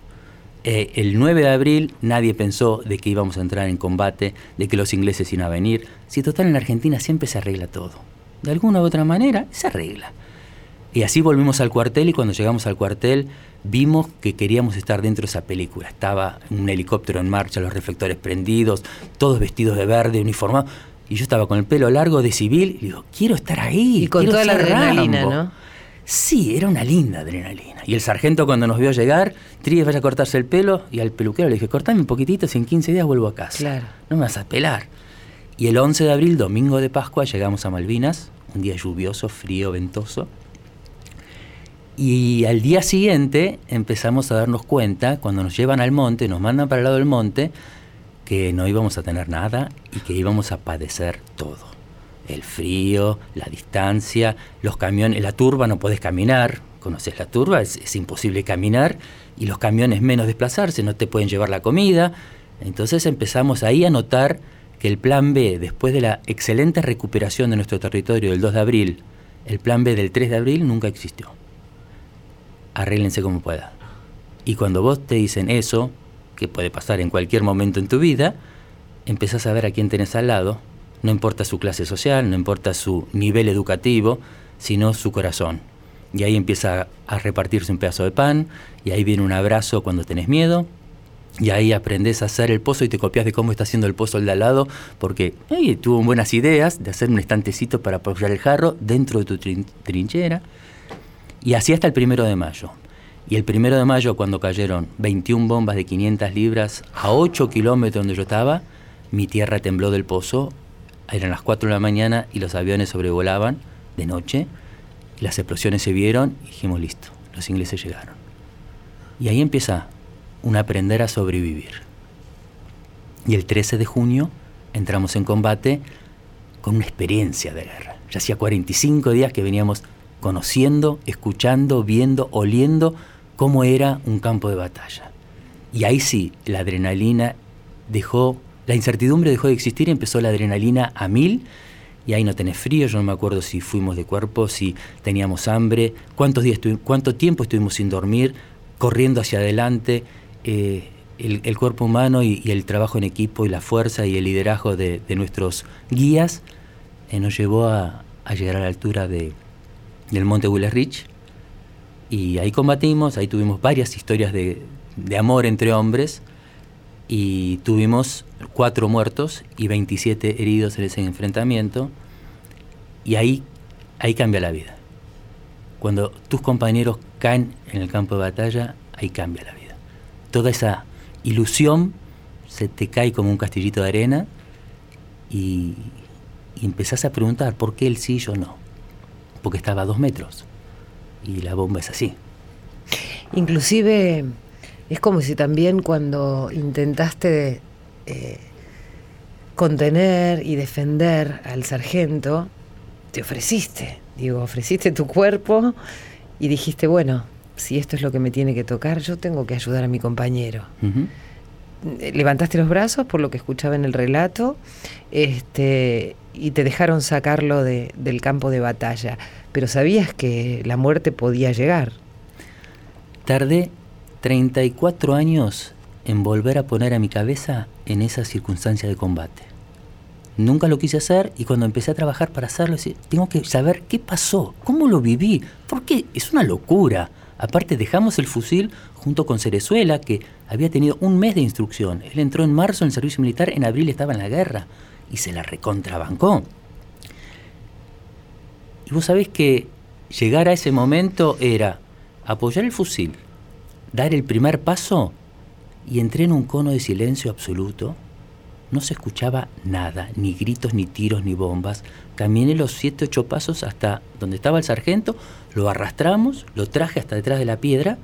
Eh, el 9 de abril nadie pensó de que íbamos a entrar en combate, de que los ingleses iban a venir. Si total en la Argentina siempre se arregla todo de alguna u otra manera, se arregla. Y así volvimos al cuartel y cuando llegamos al cuartel vimos que queríamos estar dentro de esa película. Estaba un helicóptero en marcha, los reflectores prendidos, todos vestidos de verde, uniformados. Y yo estaba con el pelo largo de civil y digo, quiero estar ahí. Y con toda la adrenalina, ¿no? Sí, era una linda adrenalina. Y el sargento cuando nos vio llegar, Tríes vaya a cortarse el pelo y al peluquero le dije, cortame un poquitito, si en 15 días vuelvo a casa. Claro. No me vas a pelar. Y el 11 de abril, domingo de Pascua, llegamos a Malvinas, un día lluvioso, frío, ventoso. Y al día siguiente empezamos a darnos cuenta, cuando nos llevan al monte, nos mandan para el lado del monte, que no íbamos a tener nada y que íbamos a padecer todo. El frío, la distancia, los camiones, la turba no podés caminar, conoces la turba, es, es, imposible caminar y los camiones menos desplazarse, no te pueden llevar la comida. Entonces empezamos ahí a notar que el plan B, después de la excelente recuperación de nuestro territorio del 2 de abril, el plan B del 3 de abril nunca existió. Arréglense como pueda. Y cuando vos te dicen eso, que puede pasar en cualquier momento en tu vida, empezás a ver a quién tenés al lado, no importa su clase social, no importa su nivel educativo, sino su corazón. Y ahí empieza a repartirse un pedazo de pan, y ahí viene un abrazo cuando tenés miedo, y ahí aprendes a hacer el pozo y te copias de cómo está haciendo el pozo el de al lado, porque tuvo buenas ideas de hacer un estantecito para apoyar el jarro dentro de tu trinchera. Y así hasta el primero de mayo. Y el primero de mayo, cuando cayeron 21 bombas de 500 libras a 8 kilómetros donde yo estaba, mi tierra tembló del pozo. Eran las 4 de la mañana y los aviones sobrevolaban de noche. las explosiones se vieron y dijimos, listo, los ingleses llegaron. Y ahí empieza un aprender a sobrevivir. Y el 13 de junio entramos en combate con una experiencia de guerra. Ya hacía 45 días que veníamos conociendo, escuchando, viendo, oliendo cómo era un campo de batalla. Y ahí sí, la adrenalina dejó, la incertidumbre dejó de existir empezó la adrenalina a mil. Y ahí no tenés frío, yo no me acuerdo si fuimos de cuerpo, si teníamos hambre, cuántos días cuánto tiempo estuvimos sin dormir, corriendo hacia adelante, eh, el, cuerpo humano y, el trabajo en equipo y la fuerza y el liderazgo de, nuestros guías eh, nos llevó a, llegar a la altura de, del monte Willis y ahí combatimos, ahí tuvimos varias historias de, amor entre hombres y tuvimos cuatro muertos y 27 heridos en ese enfrentamiento. Y ahí, ahí cambia la vida. Cuando tus compañeros caen en el campo de batalla, ahí cambia la vida toda esa ilusión se te cae como un castillito de arena y, empezás a preguntar por qué él sí y yo no. Porque estaba a dos metros y la bomba es así. Inclusive es como si también cuando intentaste eh, contener y defender al sargento, te ofreciste, digo, ofreciste tu cuerpo y dijiste, bueno, si esto es lo que me tiene que tocar, yo tengo que ayudar a mi compañero. Levantaste los brazos por lo que escuchaba en el relato este, y te dejaron sacarlo del campo de batalla, pero sabías que la muerte podía llegar. Tardé 34 años en volver a poner a mi cabeza en esa circunstancia de combate. Nunca lo quise hacer y cuando empecé a trabajar para hacerlo, tengo que saber qué pasó, cómo lo viví, porque es una locura. Aparte dejamos el fusil junto con Cerezuela, que había tenido un mes de instrucción. Él entró en marzo en el servicio militar, en abril estaba en la guerra y se la recontrabancó. Y vos sabés que llegar a ese momento era apoyar el fusil, dar el primer paso y entré en un cono de silencio absoluto. No se escuchaba nada, ni gritos, ni tiros, ni bombas. Caminé los siete, ocho pasos hasta donde estaba el sargento, lo arrastramos, lo traje hasta detrás de la piedra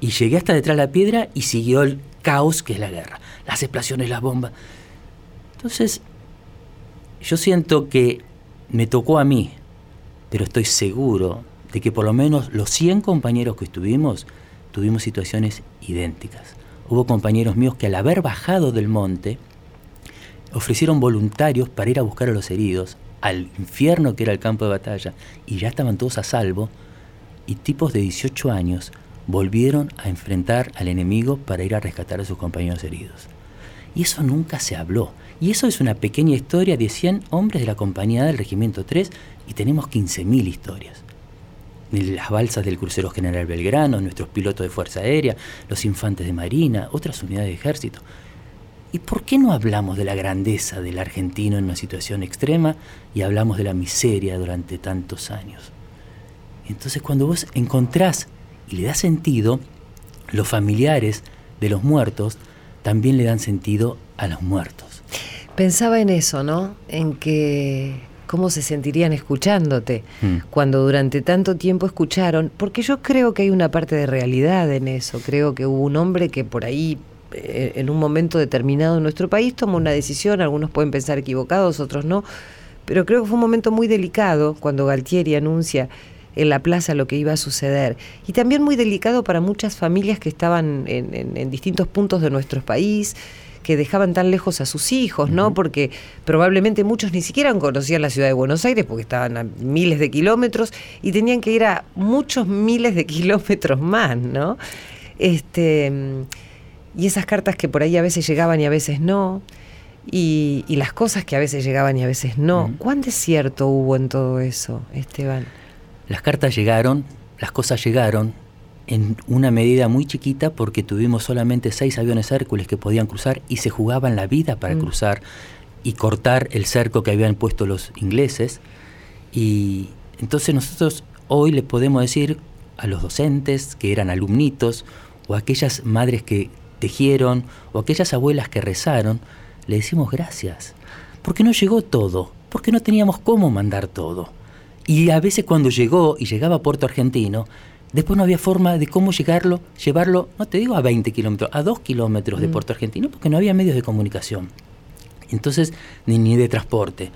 y llegué hasta detrás de la piedra y siguió el caos que es la guerra. Las explosiones, las bombas. Entonces, yo siento que me tocó a mí, pero estoy seguro de que por lo menos los 100 compañeros que estuvimos tuvimos situaciones idénticas. Hubo compañeros míos que al haber bajado del monte ofrecieron voluntarios para ir a buscar a los heridos al infierno que era el campo de batalla y ya estaban todos a salvo y tipos de 18 años volvieron a enfrentar al enemigo para ir a rescatar a sus compañeros heridos. Y eso nunca se habló. Y eso es una pequeña historia de 100 hombres de la compañía del Regimiento 3 y tenemos 15.000 historias las balsas del crucero General Belgrano, nuestros pilotos de Fuerza Aérea, los infantes de Marina, otras unidades de ejército. ¿Y por qué no hablamos de la grandeza del argentino en una situación extrema y hablamos de la miseria durante tantos años? Entonces cuando vos encontrás y le das sentido, los familiares de los muertos también le dan sentido a los muertos. Pensaba en eso, ¿no? En que cómo se sentirían escuchándote mm. cuando durante tanto tiempo escucharon, porque yo creo que hay una parte de realidad en eso, creo que hubo un hombre que por ahí eh, en un momento determinado en nuestro país tomó una decisión, algunos pueden pensar equivocados, otros no, pero creo que fue un momento muy delicado cuando Galtieri anuncia en la plaza lo que iba a suceder. Y también muy delicado para muchas familias que estaban en, en distintos puntos de nuestro país, que dejaban tan lejos a sus hijos, ¿no? Porque probablemente muchos ni siquiera conocían la ciudad de Buenos Aires porque estaban a miles de kilómetros y tenían que ir a muchos miles de kilómetros más, ¿no? Este, y esas cartas que por ahí a veces llegaban y a veces no. Y, las cosas que a veces llegaban y a veces no. ¿Cuán desierto hubo en todo eso, Esteban? Las cartas llegaron, las cosas llegaron, en una medida muy chiquita porque tuvimos solamente seis aviones Hércules que podían cruzar y se jugaban la vida para mm. cruzar y cortar el cerco que habían puesto los ingleses. Y entonces nosotros hoy le podemos decir a los docentes que eran alumnitos o a aquellas madres que tejieron o aquellas abuelas que rezaron, le decimos gracias. Porque no llegó todo, porque no teníamos cómo mandar todo. Y a veces cuando llegó y llegaba a Puerto Argentino, Después no había forma de cómo llegarlo, llevarlo, no te digo a 20 kilómetros, a 2 kilómetros de mm. Puerto Argentino, porque no había medios de comunicación. Entonces, ni, ni de transporte.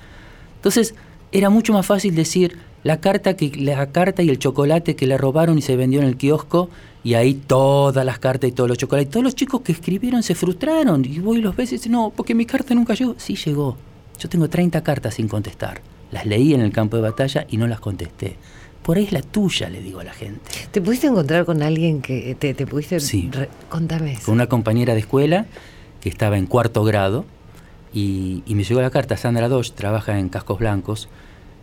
Entonces, era mucho más fácil decir la carta, que, la carta y el chocolate que le robaron y se vendió en el kiosco, y ahí todas las cartas y todos los chocolates. Todos los chicos que escribieron se frustraron. Y voy los veces, no, porque mi carta nunca llegó. Sí llegó. Yo tengo 30 cartas sin contestar. Las leí en el campo de batalla y no las contesté por ahí es la tuya, le digo a la gente. ¿Te pudiste encontrar con alguien que te, pudiste... Sí. contame Con una compañera de escuela que estaba en cuarto grado y, me llegó la carta, Sandra Dosh, trabaja en Cascos Blancos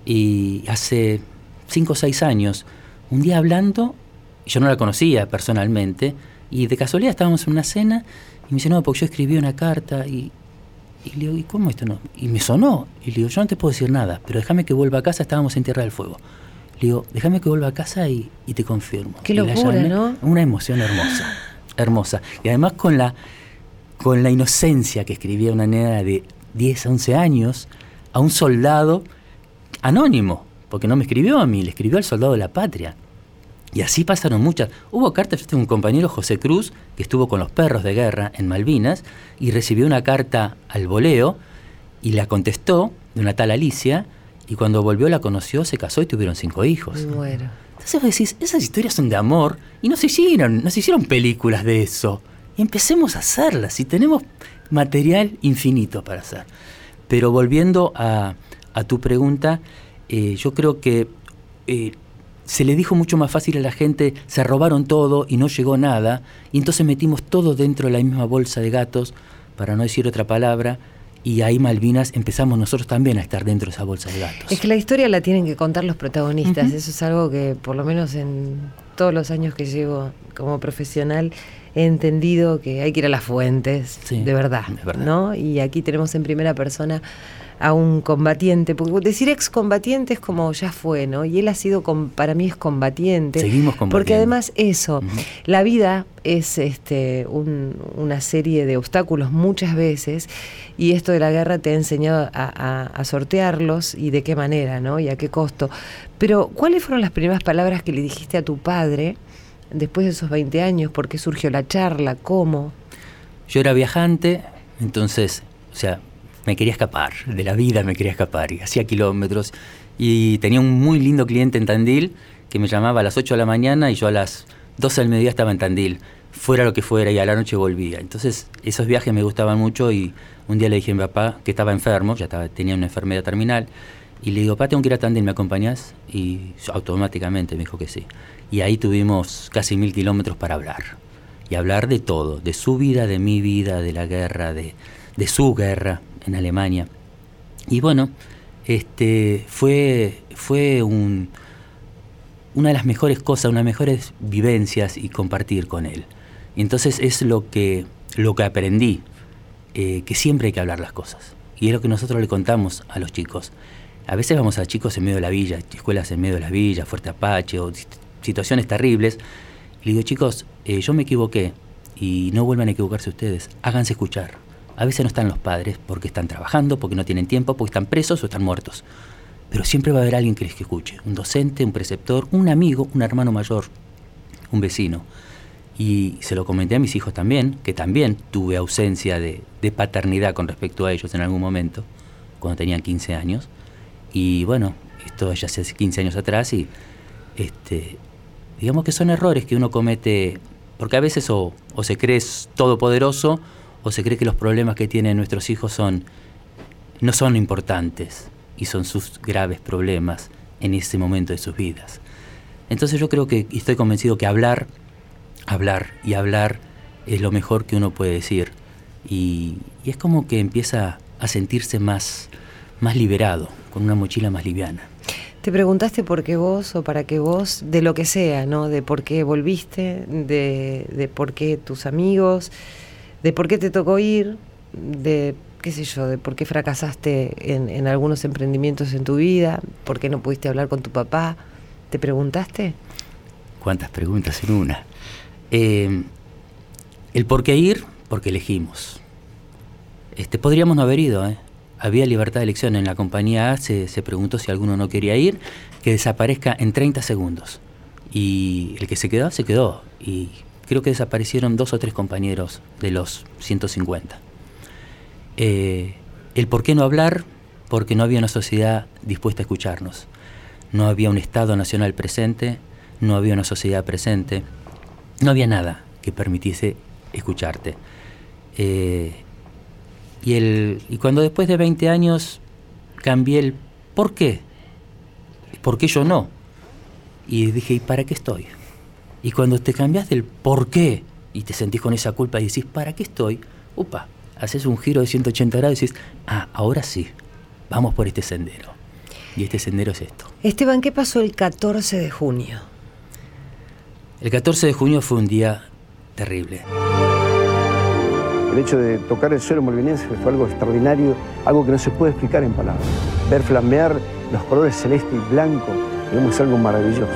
y hace cinco o seis años, un día hablando, yo no la conocía personalmente, y de casualidad estábamos en una cena y me dice, no, porque yo escribí una carta y, y le digo, ¿y cómo esto no? Y me sonó. Y le digo, yo no te puedo decir nada, pero déjame que vuelva a casa, estábamos en Tierra del Fuego. Le digo, déjame que vuelva a casa y, te confirmo. Qué locura, ¿no? Una emoción hermosa, hermosa. Y además con la, con la inocencia que escribía una nena de 10 a 11 años a un soldado anónimo, porque no me escribió a mí, le escribió al soldado de la patria. Y así pasaron muchas. Hubo cartas, yo tengo un compañero, José Cruz, que estuvo con los perros de guerra en Malvinas y recibió una carta al voleo y la contestó de una tal Alicia y cuando volvió la conoció, se casó y tuvieron cinco hijos. Bueno. Entonces vos decís, esas historias son de amor y no se hicieron, no se hicieron películas de eso. Y empecemos a hacerlas y tenemos material infinito para hacer. Pero volviendo a, a tu pregunta, eh, yo creo que eh, se le dijo mucho más fácil a la gente, se robaron todo y no llegó nada, y entonces metimos todo dentro de la misma bolsa de gatos, para no decir otra palabra, y ahí Malvinas empezamos nosotros también a estar dentro de esa bolsa de gatos. Es que la historia la tienen que contar los protagonistas, eso es algo que por lo menos en todos los años que llevo como profesional he entendido que hay que ir a las fuentes, de, verdad, de verdad, ¿no? Y aquí tenemos en primera persona a un combatiente, porque decir excombatiente es como ya fue, ¿no? Y él ha sido, para mí es combatiente. Seguimos combatiendo. Porque además eso, la vida es este, una serie de obstáculos muchas veces y esto de la guerra te ha enseñado a, sortearlos y de qué manera, ¿no? Y a qué costo. Pero, ¿cuáles fueron las primeras palabras que le dijiste a tu padre después de esos 20 años? ¿Por qué surgió la charla? ¿Cómo? Yo era viajante, entonces, o sea, me quería escapar, de la vida me quería escapar, y hacía kilómetros. Y tenía un muy lindo cliente en Tandil que me llamaba a las 8 de la mañana y yo a las 12 del mediodía estaba en Tandil, fuera lo que fuera, y a la noche volvía. Entonces, esos viajes me gustaban mucho y un día le dije a mi papá que estaba enfermo, ya estaba, tenía una enfermedad terminal, y le digo, papá, tengo que ir a Tandil, ¿me acompañás? Y automáticamente me dijo que sí. Y ahí tuvimos casi mil kilómetros para hablar. Y hablar de todo, de su vida, de mi vida, de la guerra, de, de su guerra, en Alemania. Y bueno, este, fue, fue un, una de las mejores cosas, una de las mejores vivencias y compartir con él. Entonces es lo que, lo que aprendí, eh, que siempre hay que hablar las cosas. Y es lo que nosotros le contamos a los chicos. A veces vamos a chicos en medio de la villa, escuelas en medio de la villa, Fuerte Apache, o situaciones terribles. Y le digo, chicos, eh, yo me equivoqué y no vuelvan a equivocarse ustedes, háganse escuchar. A veces no están los padres porque están trabajando, porque no tienen tiempo, porque están presos o están muertos. Pero siempre va a haber alguien que les escuche, un docente, un preceptor, un amigo, un hermano mayor, un vecino. Y se lo comenté a mis hijos también, que también tuve ausencia de, paternidad con respecto a ellos en algún momento, cuando tenían 15 años. Y bueno, esto ya hace 15 años atrás y este, digamos que son errores que uno comete, porque a veces o, o se cree todopoderoso o se cree que los problemas que tienen nuestros hijos son no son importantes y son sus graves problemas en ese momento de sus vidas. Entonces yo creo que estoy convencido que hablar, hablar y hablar es lo mejor que uno puede decir y, es como que empieza a sentirse más, más liberado, con una mochila más liviana. Te preguntaste por qué vos o para qué vos, de lo que sea, ¿no? De por qué volviste, de, de por qué tus amigos, de por qué te tocó ir, de qué sé yo, de por qué fracasaste en, algunos emprendimientos en tu vida, por qué no pudiste hablar con tu papá. ¿Te preguntaste? ¿Cuántas preguntas en una? Eh, el por qué ir, porque elegimos. Este, podríamos no haber ido, ¿eh? Había libertad de elección en la compañía A, se, se preguntó si alguno no quería ir, que desaparezca en 30 segundos. Y el que se quedó, se quedó. Y creo que desaparecieron dos o tres compañeros de los 150. Eh, el por qué no hablar, porque no había una sociedad dispuesta a escucharnos. No había un Estado nacional presente, no había una sociedad presente, no había nada que permitiese escucharte. Eh, y, el, y cuando después de 20 años cambié el por qué, por qué yo no, y dije, ¿y para qué estoy? Y cuando te cambias del por qué y te sentís con esa culpa y decís, ¿para qué estoy? Upa, haces un giro de 180 grados y decís, ah, ahora sí, vamos por este sendero. Y este sendero es esto. Esteban, ¿qué pasó el 14 de junio? El 14 de junio fue un día terrible. El hecho de tocar el suelo malvinense fue algo extraordinario, algo que no se puede explicar en palabras. Ver flamear los colores celeste y blanco, es algo maravilloso.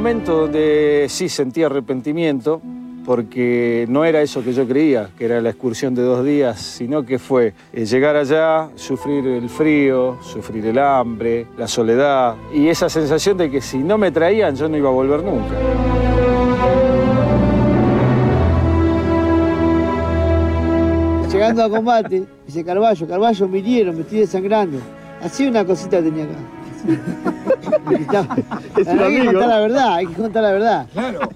Momento donde sí sentí arrepentimiento, porque no era eso que yo creía, que era la excursión de dos días, sino que fue eh, llegar allá, sufrir el frío, sufrir el hambre, la soledad y esa sensación de que si no me traían yo no iba a volver nunca. Llegando a combate, dice Carballo, Carballo, me hirieron, me estoy desangrando. Así una cosita tenía acá. Es un hay que amigo. contar la verdad, hay que contar la verdad.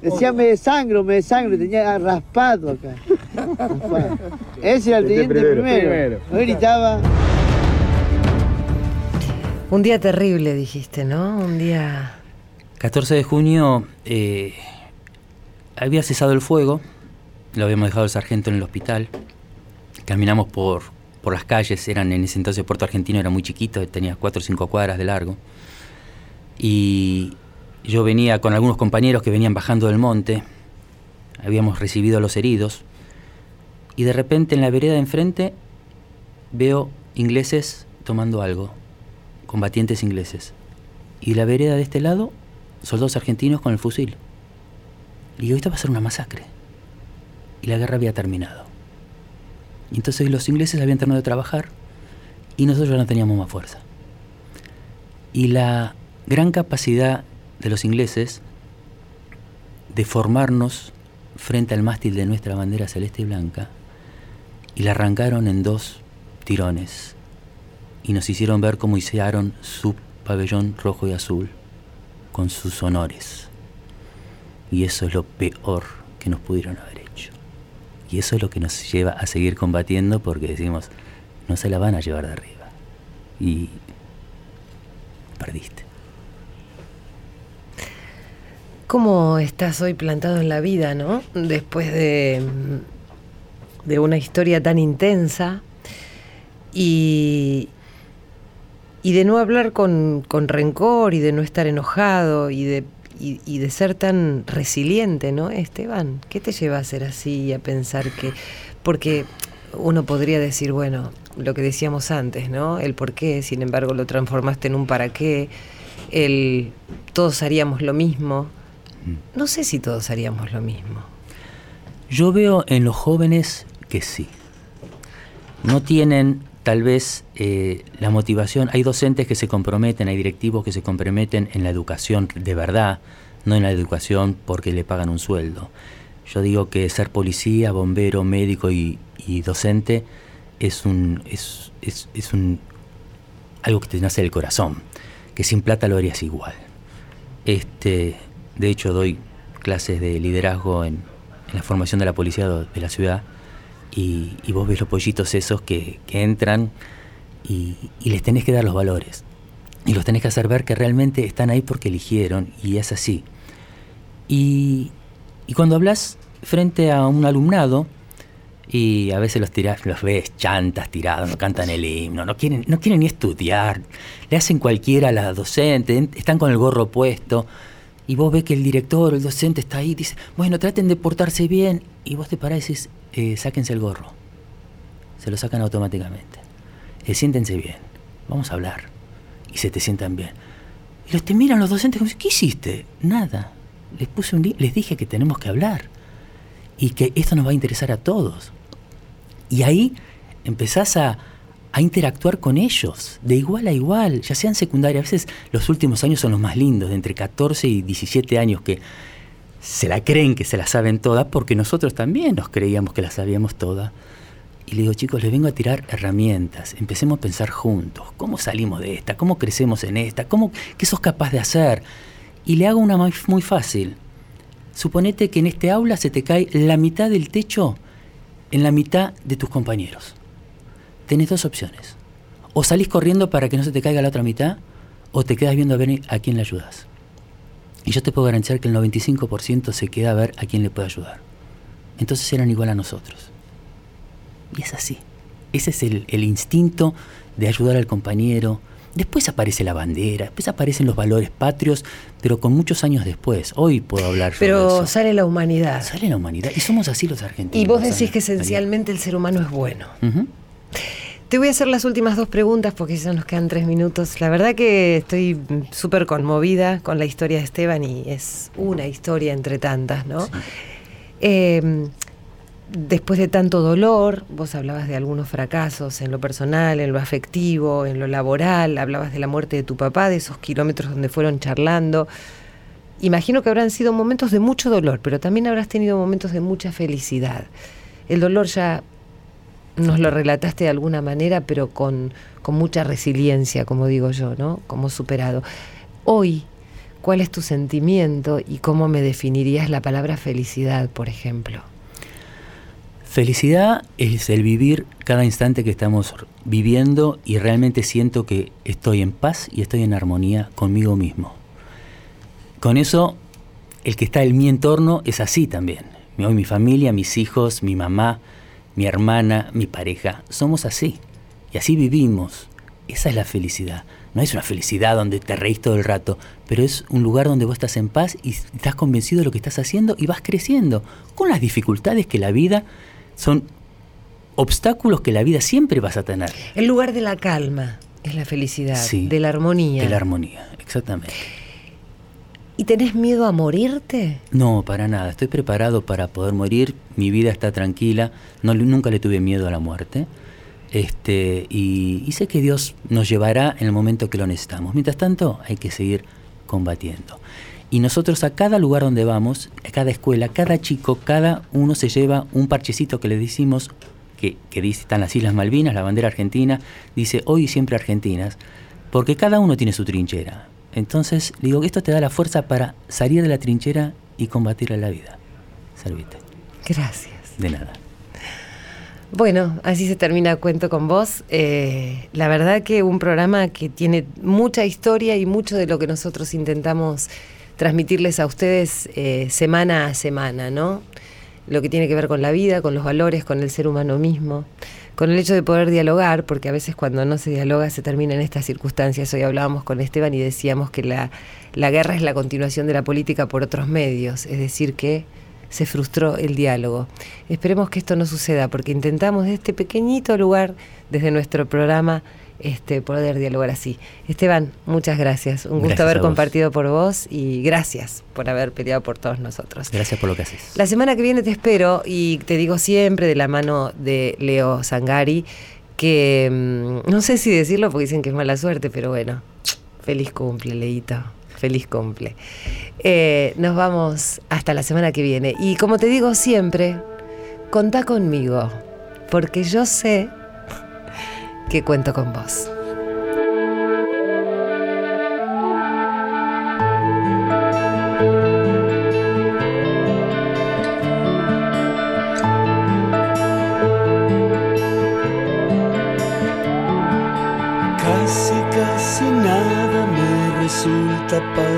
Decía me desangro, me desangro, y tenía raspado acá. Raspado. Ese era el Este teniente primero, primero. primero. No gritaba. Un día terrible, dijiste, ¿no? Un día... 14 de junio eh, había cesado el fuego, lo habíamos dejado el sargento en el hospital. Caminamos por, por las calles, eran en ese entonces Puerto Argentino era muy chiquito, tenía 4 o 5 cuadras de largo. Y yo venía con algunos compañeros que venían bajando del monte, habíamos recibido a los heridos, y de repente en la vereda de enfrente veo ingleses tomando algo, combatientes ingleses. Y la vereda de este lado, soldados argentinos con el fusil. Y digo, esta va a ser una masacre. Y la guerra había terminado. Y entonces los ingleses habían terminado de trabajar y nosotros no teníamos más fuerza. Y la gran capacidad de los ingleses de formarnos frente al mástil de nuestra bandera celeste y blanca y la arrancaron en dos tirones y nos hicieron ver cómo hicieron su pabellón rojo y azul con sus honores. Y eso es lo peor que nos pudieron haber hecho. Y eso es lo que nos lleva a seguir combatiendo porque decimos, no se la van a llevar de arriba. Y perdiste. ¿Cómo estás hoy plantado en la vida, no? Después de, de una historia tan intensa y, y de no hablar con, con rencor y de no estar enojado y de, y, y de ser tan resiliente, ¿no, Esteban? ¿Qué te lleva a ser así y a pensar que... Porque uno podría decir, bueno, lo que decíamos antes, ¿no? El por qué, sin embargo, lo transformaste en un para qué, el todos haríamos lo mismo. No sé si todos haríamos lo mismo. Yo veo en los jóvenes que sí. No tienen tal vez eh, la motivación. Hay docentes que se comprometen, hay directivos que se comprometen en la educación de verdad, no en la educación porque le pagan un sueldo. Yo digo que ser policía, bombero, médico y, docente es un es, es, es un algo que te nace del corazón, que sin plata lo harías igual. Este, de hecho doy clases de liderazgo en, la formación de la policía de la ciudad y, vos ves los pollitos esos que, que entran y, les tenés que dar los valores. Y los tenés que hacer ver que realmente están ahí porque eligieron y es así. Y, y cuando hablas frente a un alumnado y a veces los tirás, los ves chantas tirados, no cantan el himno, no quieren, no quieren ni estudiar, le hacen cualquiera a la docente, en- están con el gorro puesto, y vos ves que el director el docente está ahí dice, bueno, traten de portarse bien, y vos te parás y dices, "Eh, sáquense el gorro. Se lo sacan automáticamente. Eh, siéntense bien, vamos a hablar. Y se te sientan bien. Y los te miran los docentes como, ¿qué hiciste? Nada. Les puse les dije que tenemos que hablar y que esto nos va a interesar a todos. Y ahí empezás a, a interactuar con ellos, de igual a igual, ya sean secundaria. A veces los últimos años son los más lindos, de entre 14 y 17 años, que se la creen que se la saben todas, porque nosotros también nos creíamos que la sabíamos todas. Y le digo, chicos, les vengo a tirar herramientas. Empecemos a pensar juntos. ¿Cómo salimos de esta? ¿Cómo crecemos en esta? ¿Cómo, ¿Qué sos capaz de hacer? Y le hago una muy, fácil. Suponete que en este aula se te cae la mitad del techo en la mitad de tus compañeros. Tenés dos opciones. O salís corriendo para que no se te caiga la otra mitad, o te quedas viendo a ver a quién le ayudas. Y yo te puedo garantizar que el 95% se queda a ver a quién le puede ayudar. Entonces eran igual a nosotros. Y es así. Ese es el, el instinto de ayudar al compañero. Después aparece la bandera, después aparecen los valores patrios, pero con muchos años después. Hoy puedo hablar sobre Pero eso. sale la humanidad. Sale la humanidad. Y somos así los argentinos. Y vos decís que esencialmente el ser humano es bueno. Te voy a hacer las últimas dos preguntas porque ya nos quedan tres minutos. La verdad que estoy súper conmovida con la historia de Esteban y es una historia entre tantas, ¿no? Eh, después de tanto dolor, vos hablabas de algunos fracasos en lo personal, en lo afectivo, en lo laboral, hablabas de la muerte de tu papá, de esos kilómetros donde fueron charlando. Imagino que habrán sido momentos de mucho dolor, pero también habrás tenido momentos de mucha felicidad. El dolor ya nos lo relataste de alguna manera, pero con, con mucha resiliencia, como digo yo, ¿no? Como superado. Hoy, ¿cuál es tu sentimiento y cómo me definirías la palabra felicidad, por ejemplo? Felicidad es el vivir cada instante que estamos viviendo y realmente siento que estoy en paz y estoy en armonía conmigo mismo. Con eso, el que está en mi entorno es así también. Hoy mi familia, mis hijos, mi mamá, mi hermana, mi pareja, somos así. Y así vivimos. Esa es la felicidad. No es una felicidad donde te reís todo el rato, pero es un lugar donde vos estás en paz y estás convencido de lo que estás haciendo y vas creciendo, con las dificultades que la vida son obstáculos que la vida siempre vas a tener. El lugar de la calma es la felicidad, de la armonía. De la armonía, exactamente. ¿Y tenés miedo a morirte? No, para nada. Estoy preparado para poder morir. Mi vida está tranquila. No, nunca le tuve miedo a la muerte. Este, y, sé que Dios nos llevará en el momento que lo necesitamos. Mientras tanto, hay que seguir combatiendo. Y nosotros a cada lugar donde vamos, a cada escuela, cada chico, cada uno se lleva un parchecito que le decimos, que, que dice, están las Islas Malvinas, la bandera argentina, dice hoy y siempre Argentinas, porque cada uno tiene su trinchera. Entonces, digo, esto te da la fuerza para salir de la trinchera y combatir a la vida. Servite. Gracias. De nada. Bueno, así se termina Cuento con vos. Eh, la verdad que un programa que tiene mucha historia y mucho de lo que nosotros intentamos transmitirles a ustedes eh, semana a semana, ¿no? Lo que tiene que ver con la vida, con los valores, con el ser humano mismo, con el hecho de poder dialogar, porque a veces cuando no se dialoga se termina en estas circunstancias. Hoy hablábamos con Esteban y decíamos que la, la guerra es la continuación de la política por otros medios, es decir, que se frustró el diálogo. Esperemos que esto no suceda, porque intentamos de este pequeñito lugar, desde nuestro programa, este, poder dialogar así. Esteban, muchas gracias. Un gusto haber compartido por vos y gracias por haber peleado por todos nosotros. Gracias por lo que haces. La semana que viene te espero y te digo siempre de la mano de Leo Sangari que mm, no sé si decirlo porque dicen que es mala suerte, pero bueno, feliz cumple, Leito. Feliz cumple. Eh, nos vamos hasta la semana que viene. Y como te digo siempre, contá conmigo, porque yo sé que cuento con vos.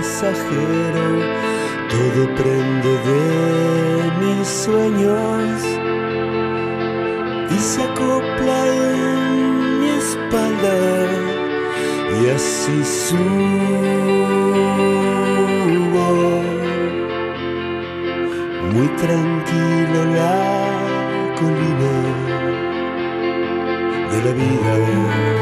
Pasajero, todo prende de mis sueños y se acopla en y así subo muy tranquilo la colina de la vida.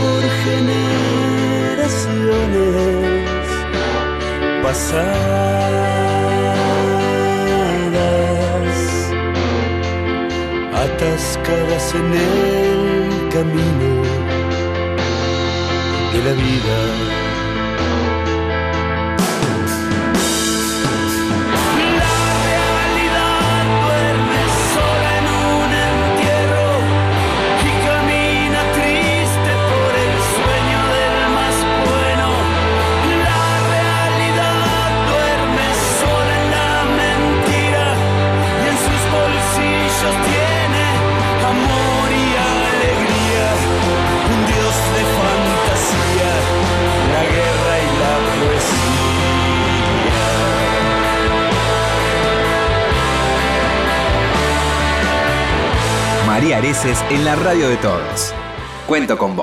Por generaciones pasadas, atascadas en el camino de la vida. María Areces en la radio de todos. Cuento con vos.